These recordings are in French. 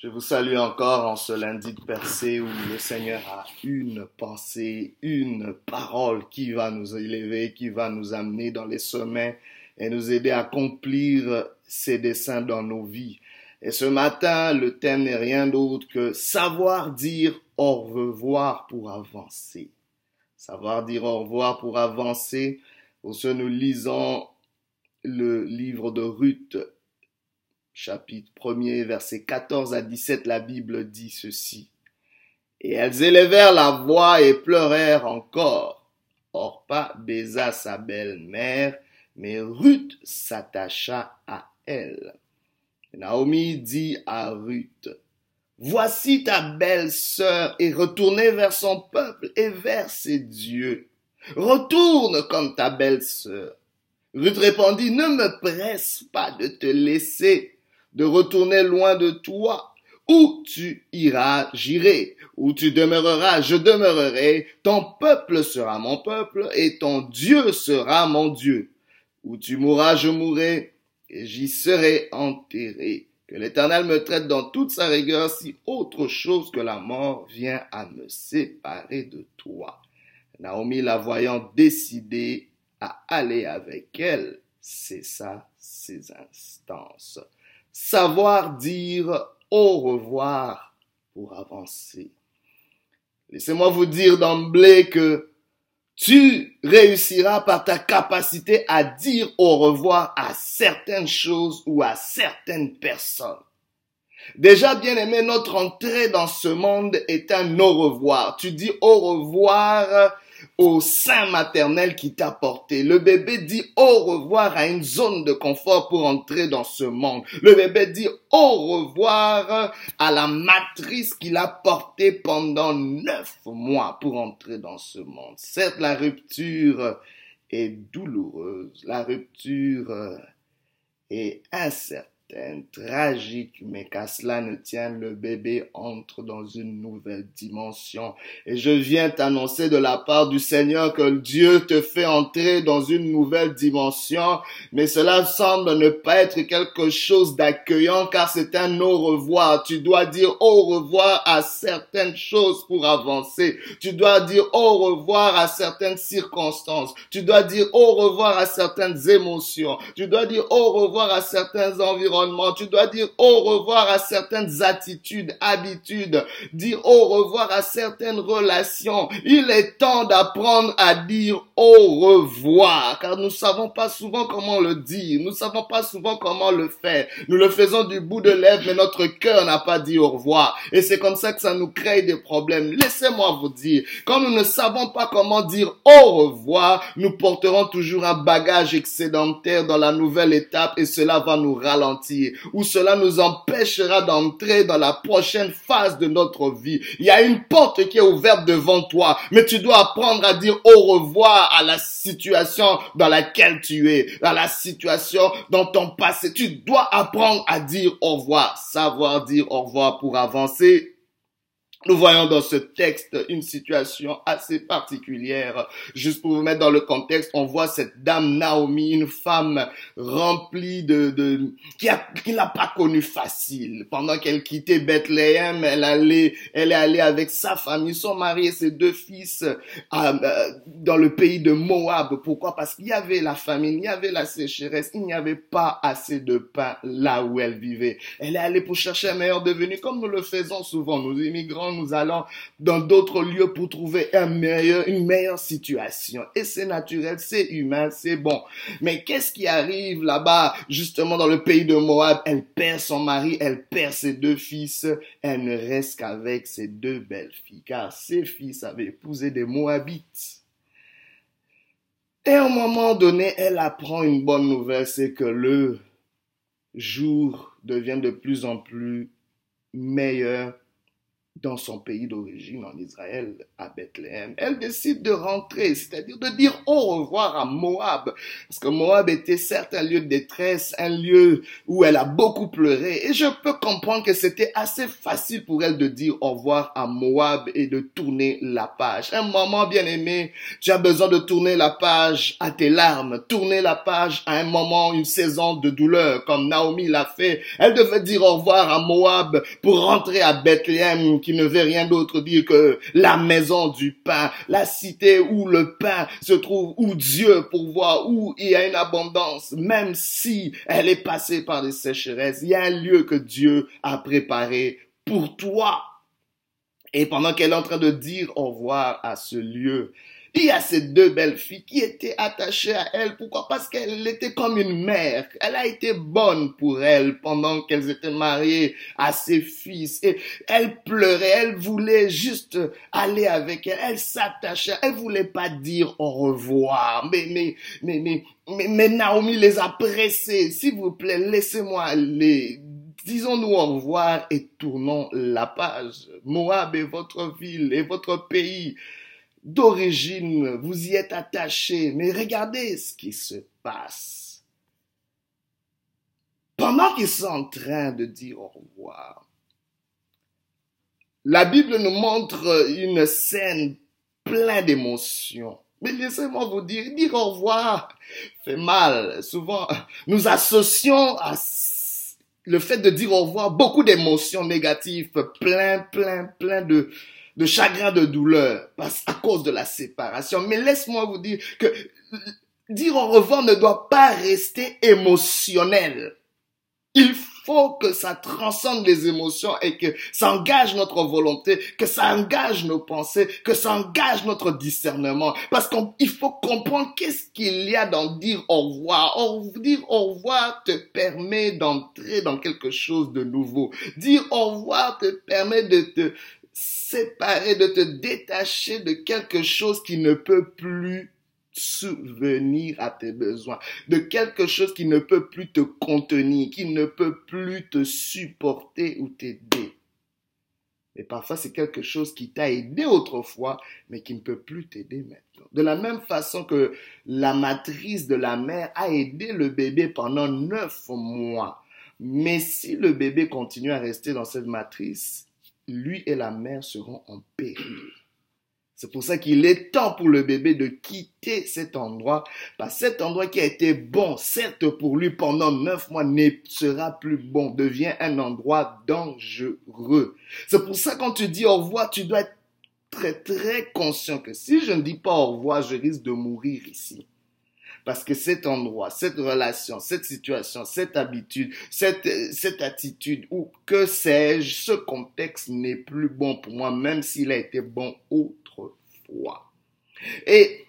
Je vous salue encore en ce lundi de percée où le Seigneur a une pensée, une parole qui va nous élever, qui va nous amener dans les sommets et nous aider à accomplir ses desseins dans nos vies. Et ce matin, le thème n'est rien d'autre que savoir dire au revoir pour avancer. Savoir dire au revoir pour avancer. Pour ce, nous lisons le livre de Ruth chapitre 1er, verset 14 à 17, la Bible dit ceci. Et elles élevèrent la voix et pleurèrent encore. Orpa baisa sa belle-mère, mais Ruth s'attacha à elle. Naomi dit à Ruth, Voici ta belle-sœur et retournez vers son peuple et vers ses dieux. Retourne comme ta belle-sœur. Ruth répondit, Ne me presse pas de te laisser de retourner loin de toi. Où tu iras, j'irai. Où tu demeureras, je demeurerai. Ton peuple sera mon peuple et ton Dieu sera mon Dieu. Où tu mourras, je mourrai et j'y serai enterré. Que l'Éternel me traite dans toute sa rigueur si autre chose que la mort vient à me séparer de toi. Naomi, la voyant décidée à aller avec elle, cessa ses instances savoir dire au revoir pour avancer. Laissez-moi vous dire d'emblée que tu réussiras par ta capacité à dire au revoir à certaines choses ou à certaines personnes. Déjà, bien aimé, notre entrée dans ce monde est un au revoir. Tu dis au revoir au sein maternel qui t'a porté. Le bébé dit au revoir à une zone de confort pour entrer dans ce monde. Le bébé dit au revoir à la matrice qu'il a portée pendant neuf mois pour entrer dans ce monde. Certes, la rupture est douloureuse. La rupture est incertaine tragique, mais qu'à cela ne tienne, le bébé entre dans une nouvelle dimension. Et je viens t'annoncer de la part du Seigneur que Dieu te fait entrer dans une nouvelle dimension, mais cela semble ne pas être quelque chose d'accueillant car c'est un au revoir. Tu dois dire au revoir à certaines choses pour avancer. Tu dois dire au revoir à certaines circonstances. Tu dois dire au revoir à certaines émotions. Tu dois dire au revoir à certains environnements tu dois dire au revoir à certaines attitudes, habitudes, dire au revoir à certaines relations. Il est temps d'apprendre à dire au revoir, car nous savons pas souvent comment le dire, nous savons pas souvent comment le faire. Nous le faisons du bout de lèvres, mais notre cœur n'a pas dit au revoir. Et c'est comme ça que ça nous crée des problèmes. Laissez-moi vous dire, quand nous ne savons pas comment dire au revoir, nous porterons toujours un bagage excédentaire dans la nouvelle étape et cela va nous ralentir où cela nous empêchera d'entrer dans la prochaine phase de notre vie. Il y a une porte qui est ouverte devant toi, mais tu dois apprendre à dire au revoir à la situation dans laquelle tu es, à la situation dans ton passé. Tu dois apprendre à dire au revoir, savoir dire au revoir pour avancer nous voyons dans ce texte une situation assez particulière. Juste pour vous mettre dans le contexte, on voit cette dame Naomi, une femme remplie de, de qui a, qui pas connue facile. Pendant qu'elle quittait Bethléem, elle allait, elle est allée avec sa famille, son mari et ses deux fils euh, euh, dans le pays de Moab. Pourquoi? Parce qu'il y avait la famine, il y avait la sécheresse, il n'y avait pas assez de pain là où elle vivait. Elle est allée pour chercher un meilleur devenu, comme nous le faisons souvent, nous immigrants nous allons dans d'autres lieux pour trouver une meilleure situation. Et c'est naturel, c'est humain, c'est bon. Mais qu'est-ce qui arrive là-bas, justement dans le pays de Moab Elle perd son mari, elle perd ses deux fils, elle ne reste qu'avec ses deux belles filles, car ses fils avaient épousé des Moabites. Et à un moment donné, elle apprend une bonne nouvelle, c'est que le jour devient de plus en plus meilleur dans son pays d'origine, en Israël, à Bethléem. Elle décide de rentrer, c'est-à-dire de dire au revoir à Moab, parce que Moab était certes un lieu de détresse, un lieu où elle a beaucoup pleuré, et je peux comprendre que c'était assez facile pour elle de dire au revoir à Moab et de tourner la page. Un moment bien aimé, tu as besoin de tourner la page à tes larmes, tourner la page à un moment, une saison de douleur, comme Naomi l'a fait. Elle devait dire au revoir à Moab pour rentrer à Bethléem, qui ne veut rien d'autre dire que la maison du pain, la cité où le pain se trouve, où Dieu pourvoit, où il y a une abondance, même si elle est passée par des sécheresses, il y a un lieu que Dieu a préparé pour toi. Et pendant qu'elle est en train de dire au revoir à ce lieu, il y a ces deux belles filles qui étaient attachées à elle. Pourquoi? Parce qu'elle était comme une mère. Elle a été bonne pour elle pendant qu'elles étaient mariées à ses fils. Et elle pleurait, elle voulait juste aller avec elle. Elle s'attachait, elle voulait pas dire au revoir. Mais, mais, mais, mais, mais, Naomi les a pressés. S'il vous plaît, laissez-moi aller disons-nous au revoir et tournons la page. Moab est votre ville et votre pays d'origine, vous y êtes attaché, mais regardez ce qui se passe. Pendant qu'ils sont en train de dire au revoir, la Bible nous montre une scène pleine d'émotions. Mais laissez-moi vous dire, dire au revoir fait mal. Souvent, nous associons à le fait de dire au revoir beaucoup d'émotions négatives, plein, plein, plein de, de chagrin, de douleur, à cause de la séparation. Mais laisse-moi vous dire que dire au revoir ne doit pas rester émotionnel. Il faut que ça transcende les émotions et que ça engage notre volonté, que ça engage nos pensées, que ça engage notre discernement. Parce qu'il faut comprendre qu'est-ce qu'il y a dans dire au revoir. dire au revoir te permet d'entrer dans quelque chose de nouveau. Dire au revoir te permet de te séparer, de te détacher de quelque chose qui ne peut plus souvenir à tes besoins, de quelque chose qui ne peut plus te contenir, qui ne peut plus te supporter ou t'aider. Et parfois, c'est quelque chose qui t'a aidé autrefois, mais qui ne peut plus t'aider maintenant. De la même façon que la matrice de la mère a aidé le bébé pendant neuf mois. Mais si le bébé continue à rester dans cette matrice, lui et la mère seront en péril. C'est pour ça qu'il est temps pour le bébé de quitter cet endroit. Parce que cet endroit qui a été bon, certes pour lui pendant neuf mois, ne sera plus bon, devient un endroit dangereux. C'est pour ça quand tu dis au revoir, tu dois être très très conscient que si je ne dis pas au revoir, je risque de mourir ici. Parce que cet endroit, cette relation, cette situation, cette habitude, cette, cette attitude, ou que sais-je, ce contexte n'est plus bon pour moi, même s'il a été bon autrefois. Et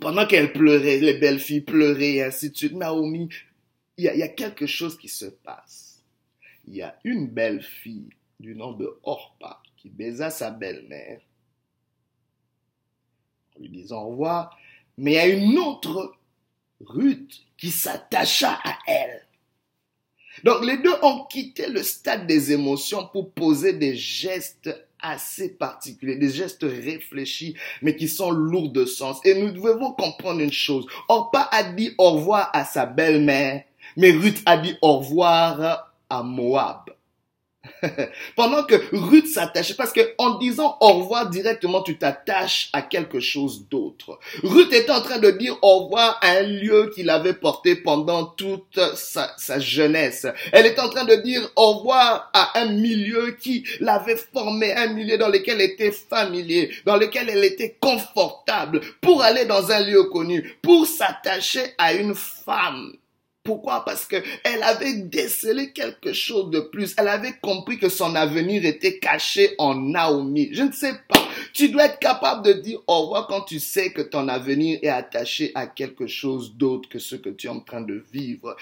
pendant qu'elle pleurait, les belles filles pleuraient et ainsi de suite, Naomi, il y, il y a quelque chose qui se passe. Il y a une belle fille du nom de Orpa qui baisa sa belle-mère en lui disant au revoir, mais il y a une autre Ruth qui s'attacha à elle. Donc les deux ont quitté le stade des émotions pour poser des gestes assez particuliers, des gestes réfléchis, mais qui sont lourds de sens. Et nous devons comprendre une chose. Orpa a dit au revoir à sa belle-mère, mais Ruth a dit au revoir à Moab. Pendant que Ruth s'attachait, parce que en disant au revoir directement, tu t'attaches à quelque chose d'autre. Ruth était en train de dire au revoir à un lieu qu'il avait porté pendant toute sa, sa, jeunesse. Elle est en train de dire au revoir à un milieu qui l'avait formé, un milieu dans lequel elle était familier, dans lequel elle était confortable, pour aller dans un lieu connu, pour s'attacher à une femme pourquoi? Parce que elle avait décelé quelque chose de plus. Elle avait compris que son avenir était caché en Naomi. Je ne sais pas. Tu dois être capable de dire au revoir quand tu sais que ton avenir est attaché à quelque chose d'autre que ce que tu es en train de vivre.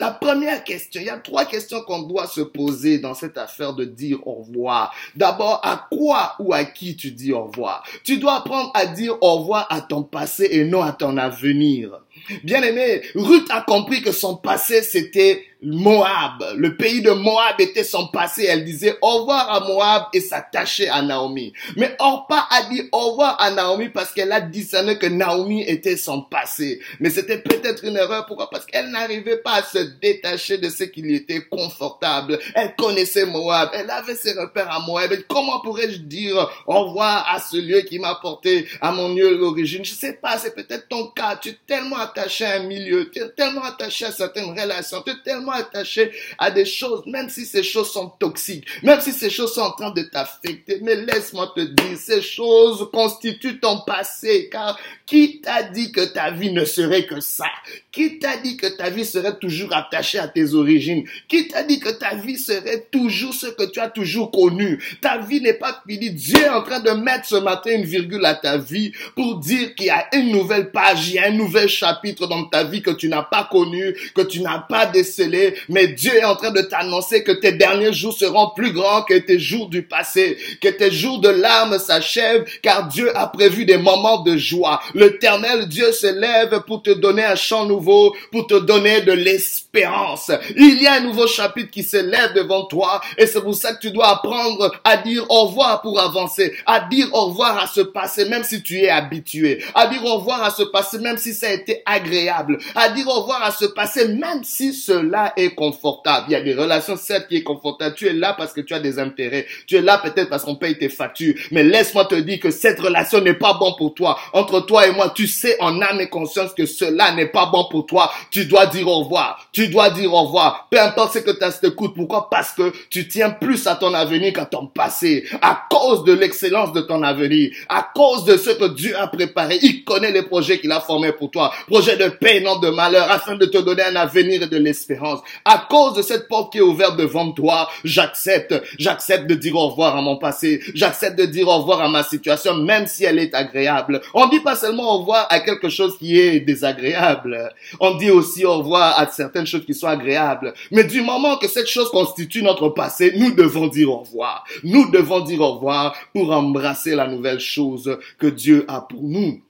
La première question, il y a trois questions qu'on doit se poser dans cette affaire de dire au revoir. D'abord, à quoi ou à qui tu dis au revoir? Tu dois apprendre à dire au revoir à ton passé et non à ton avenir. Bien aimé, Ruth a compris que son passé, c'était Moab. Le pays de Moab était son passé. Elle disait au revoir à Moab et s'attachait à Naomi. Mais Orpa a dit au revoir à Naomi parce qu'elle a discerné que Naomi était son passé. Mais c'était peut-être une erreur. Pourquoi? Parce qu'elle n'arrivait pas à se détacher de ce qui lui était confortable. Elle connaissait Moab. Elle avait ses repères à Moab. Comment pourrais-je dire au revoir à ce lieu qui m'a porté à mon lieu d'origine? Je sais pas, c'est peut-être ton cas. Tu es tellement attaché à un milieu. Tu es tellement attaché à certaines relations. Tu es tellement attaché à des choses, même si ces choses sont toxiques, même si ces choses sont en train de t'affecter. Mais laisse-moi te dire, ces choses constituent ton passé, car qui t'a dit que ta vie ne serait que ça? Qui t'a dit que ta vie serait toujours attachée à tes origines? Qui t'a dit que ta vie serait toujours ce que tu as toujours connu? Ta vie n'est pas finie. Dieu est en train de mettre ce matin une virgule à ta vie pour dire qu'il y a une nouvelle page, il y a un nouvel chapitre dans ta vie que tu n'as pas connu, que tu n'as pas décelé, mais Dieu est en train de t'annoncer que tes derniers jours seront plus grands que tes jours du passé, que tes jours de larmes s'achèvent, car Dieu a prévu des moments de joie. L'éternel Dieu se lève pour te donner un chant nouveau, pour te donner de l'espérance. Il y a un nouveau chapitre qui se lève devant toi, et c'est pour ça que tu dois apprendre à dire au revoir pour avancer, à dire au revoir à ce passé, même si tu es habitué, à dire au revoir à ce passé, même si ça a été agréable, à dire au revoir à ce passé, même si cela est confortable. Il y a des relations, certes, qui est confortable. Tu es là parce que tu as des intérêts. Tu es là peut-être parce qu'on paye tes factures. Mais laisse-moi te dire que cette relation n'est pas bon pour toi. Entre toi et moi, tu sais en âme et conscience que cela n'est pas bon pour toi. Tu dois dire au revoir. Tu dois dire au revoir. Peu importe ce que as te coûte. Pourquoi? Parce que tu tiens plus à ton avenir qu'à ton passé. À cause de l'excellence de ton avenir. À cause de ce que Dieu a préparé. Il connaît les projets qu'il a formés pour toi. Projets de paix, non de malheur, afin de te donner un avenir et de l'espérance. À cause de cette porte qui est ouverte devant toi, j'accepte. J'accepte de dire au revoir à mon passé. J'accepte de dire au revoir à ma situation, même si elle est agréable. On dit pas seulement au revoir à quelque chose qui est désagréable. On dit aussi au revoir à certaines choses qui sont agréables. Mais du moment que cette chose constitue notre passé, nous devons dire au revoir. Nous devons dire au revoir pour embrasser la nouvelle chose que Dieu a pour nous.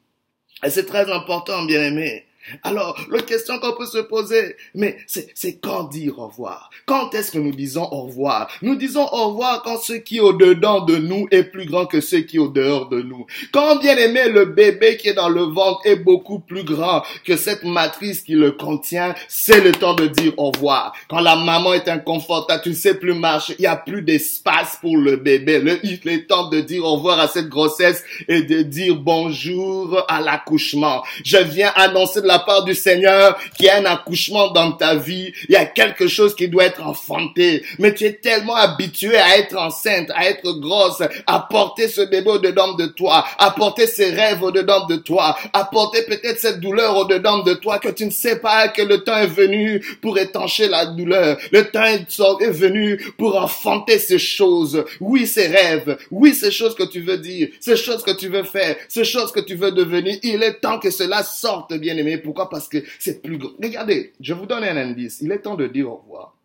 Et c'est très important, bien aimé. Alors, la question qu'on peut se poser, mais c'est quand dire au revoir? Quand est-ce que nous disons au revoir? Nous disons au revoir quand ce qui est au-dedans de nous est plus grand que ce qui est au-dehors de nous. Quand, bien aimé, le bébé qui est dans le ventre est beaucoup plus grand que cette matrice qui le contient, c'est le temps de dire au revoir. Quand la maman est inconfortable, tu ne sais plus marcher, il n'y a plus d'espace pour le bébé. Le, il est temps de dire au revoir à cette grossesse et de dire bonjour à l'accouchement. Je viens annoncer la part du Seigneur qu'il y a un accouchement dans ta vie, il y a quelque chose qui doit être enfanté. Mais tu es tellement habitué à être enceinte, à être grosse, à porter ce bébé au-dedans de toi, à porter ses rêves au-dedans de toi, à porter peut-être cette douleur au-dedans de toi que tu ne sais pas que le temps est venu pour étancher la douleur. Le temps est venu pour enfanter ces choses. Oui, ces rêves. Oui, ces choses que tu veux dire. Ces choses que tu veux faire. Ces choses que tu veux devenir. Il est temps que cela sorte, bien aimé. Pourquoi? Parce que c'est plus grand. Regardez, je vous donne un indice. Il est temps de dire au revoir.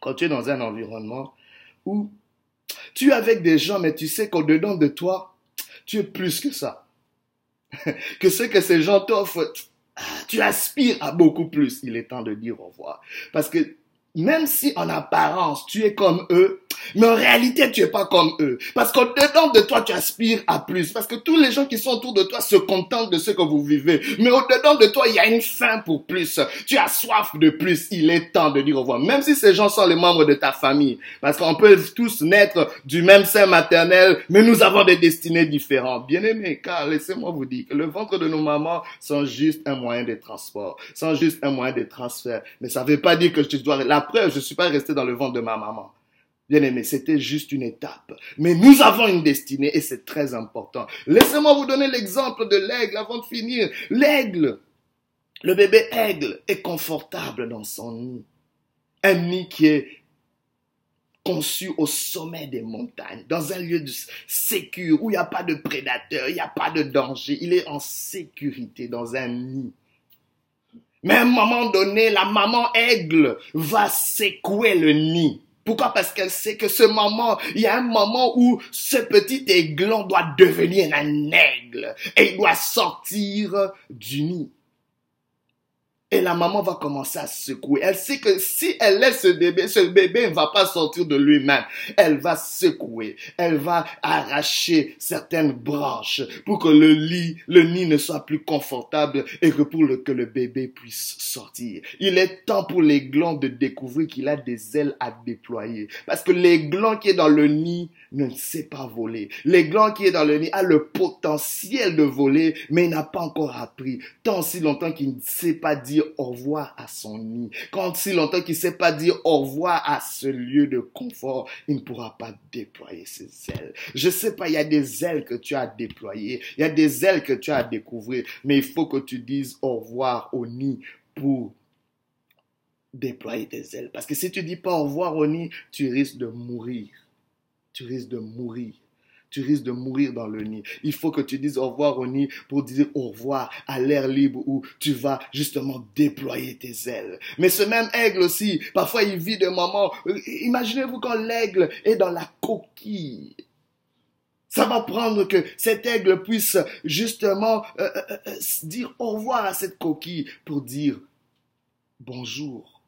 Quand tu es dans un environnement où tu es avec des gens, mais tu sais qu'au-dedans de toi, tu es plus que ça. que ce que ces gens t'offrent, tu aspires à beaucoup plus. Il est temps de dire au revoir. Parce que même si en apparence tu es comme eux, mais en réalité, tu es pas comme eux. Parce qu'au-dedans de toi, tu aspires à plus. Parce que tous les gens qui sont autour de toi se contentent de ce que vous vivez. Mais au-dedans de toi, il y a une faim pour plus. Tu as soif de plus. Il est temps de dire au revoir. Même si ces gens sont les membres de ta famille. Parce qu'on peut tous naître du même sein maternel, mais nous avons des destinées différentes. Bien aimés, car laissez-moi vous dire que le ventre de nos mamans sont juste un moyen de transport. Sont juste un moyen de transfert. Mais ça veut pas dire que tu dois... La preuve, je suis pas resté dans le ventre de ma maman. Bien aimé, c'était juste une étape. Mais nous avons une destinée et c'est très important. Laissez-moi vous donner l'exemple de l'aigle avant de finir. L'aigle, le bébé aigle est confortable dans son nid. Un nid qui est conçu au sommet des montagnes, dans un lieu de sécurité, où il n'y a pas de prédateurs, il n'y a pas de danger. Il est en sécurité dans un nid. Mais à un moment donné, la maman aigle va secouer le nid pourquoi? Parce qu'elle sait que ce moment, il y a un moment où ce petit aiglon doit devenir un aigle et il doit sortir du nid. Et la maman va commencer à secouer. Elle sait que si elle laisse ce bébé, ce bébé ne va pas sortir de lui-même. Elle va secouer. Elle va arracher certaines branches pour que le lit, le nid ne soit plus confortable et que pour le, que le bébé puisse sortir. Il est temps pour l'aiglon de découvrir qu'il a des ailes à déployer. Parce que l'aiglon qui est dans le nid ne sait pas voler. L'aiglon qui est dans le nid a le potentiel de voler, mais il n'a pas encore appris. Tant si longtemps qu'il ne sait pas dire au revoir à son nid, quand si longtemps qu'il ne sait pas dire au revoir à ce lieu de confort, il ne pourra pas déployer ses ailes. Je sais pas, il y a des ailes que tu as déployées, il y a des ailes que tu as à mais il faut que tu dises au revoir au nid pour déployer tes ailes. Parce que si tu dis pas au revoir au nid, tu risques de mourir. Tu risques de mourir tu risques de mourir dans le nid. Il faut que tu dises au revoir au nid pour dire au revoir à l'air libre où tu vas justement déployer tes ailes. Mais ce même aigle aussi, parfois il vit des moments, imaginez-vous quand l'aigle est dans la coquille. Ça va prendre que cet aigle puisse justement euh, euh, euh, dire au revoir à cette coquille pour dire bonjour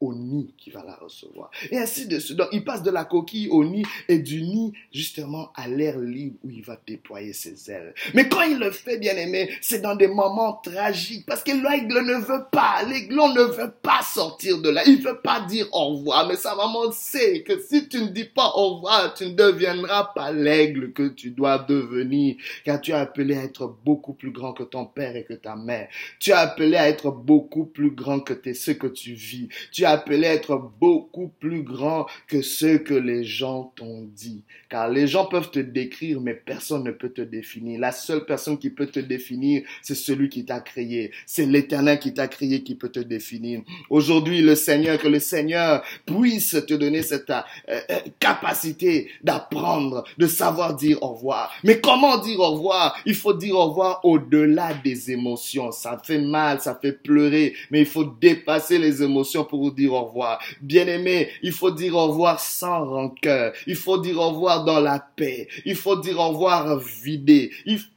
au nid qui va la recevoir. Et ainsi de suite. Donc, il passe de la coquille au nid et du nid justement à l'air libre où il va déployer ses ailes. Mais quand il le fait, bien aimé, c'est dans des moments tragiques parce que l'aigle ne veut pas, l'aiglon ne veut pas sortir de là. Il veut pas dire au revoir, mais sa maman sait que si tu ne dis pas au revoir, tu ne deviendras pas l'aigle que tu dois devenir car tu es appelé à être beaucoup plus grand que ton père et que ta mère. Tu es appelé à être beaucoup plus grand que ce que tu vis. Tu appelé être beaucoup plus grand que ce que les gens t'ont dit. Car les gens peuvent te décrire, mais personne ne peut te définir. La seule personne qui peut te définir, c'est celui qui t'a créé. C'est l'éternel qui t'a créé qui peut te définir. Aujourd'hui, le Seigneur, que le Seigneur puisse te donner cette euh, euh, capacité d'apprendre, de savoir dire au revoir. Mais comment dire au revoir? Il faut dire au revoir au-delà des émotions. Ça fait mal, ça fait pleurer, mais il faut dépasser les émotions pour dire au revoir. Bien-aimé, il faut dire au revoir sans rancœur. Il faut dire au revoir dans la paix. Il faut dire au revoir vidé.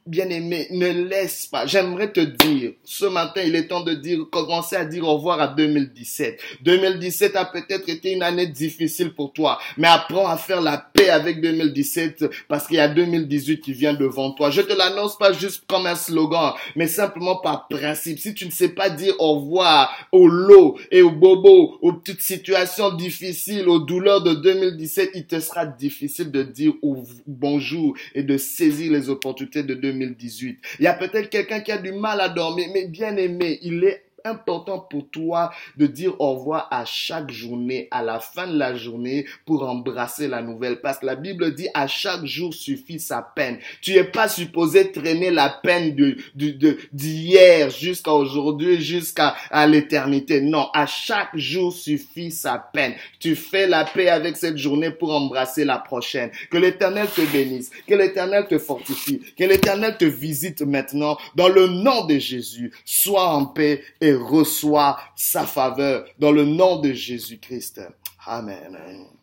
Bien-aimé, ne laisse pas. J'aimerais te dire, ce matin, il est temps de dire, commencer à dire au revoir à 2017. 2017 a peut-être été une année difficile pour toi, mais apprends à faire la paix avec 2017 parce qu'il y a 2018 qui vient devant toi. Je te l'annonce pas juste comme un slogan, mais simplement par principe. Si tu ne sais pas dire au revoir au lot et au bobo aux petites situations difficiles, aux douleurs de 2017, il te sera difficile de dire bonjour et de saisir les opportunités de 2018. Il y a peut-être quelqu'un qui a du mal à dormir, mais bien aimé, il est important pour toi de dire au revoir à chaque journée, à la fin de la journée, pour embrasser la nouvelle. Parce que la Bible dit à chaque jour suffit sa peine. Tu n'es pas supposé traîner la peine de, d'hier jusqu'à aujourd'hui, jusqu'à à l'éternité. Non, à chaque jour suffit sa peine. Tu fais la paix avec cette journée pour embrasser la prochaine. Que l'éternel te bénisse, que l'éternel te fortifie, que l'éternel te visite maintenant dans le nom de Jésus. Sois en paix et reçoit sa faveur dans le nom de Jésus-Christ. Amen.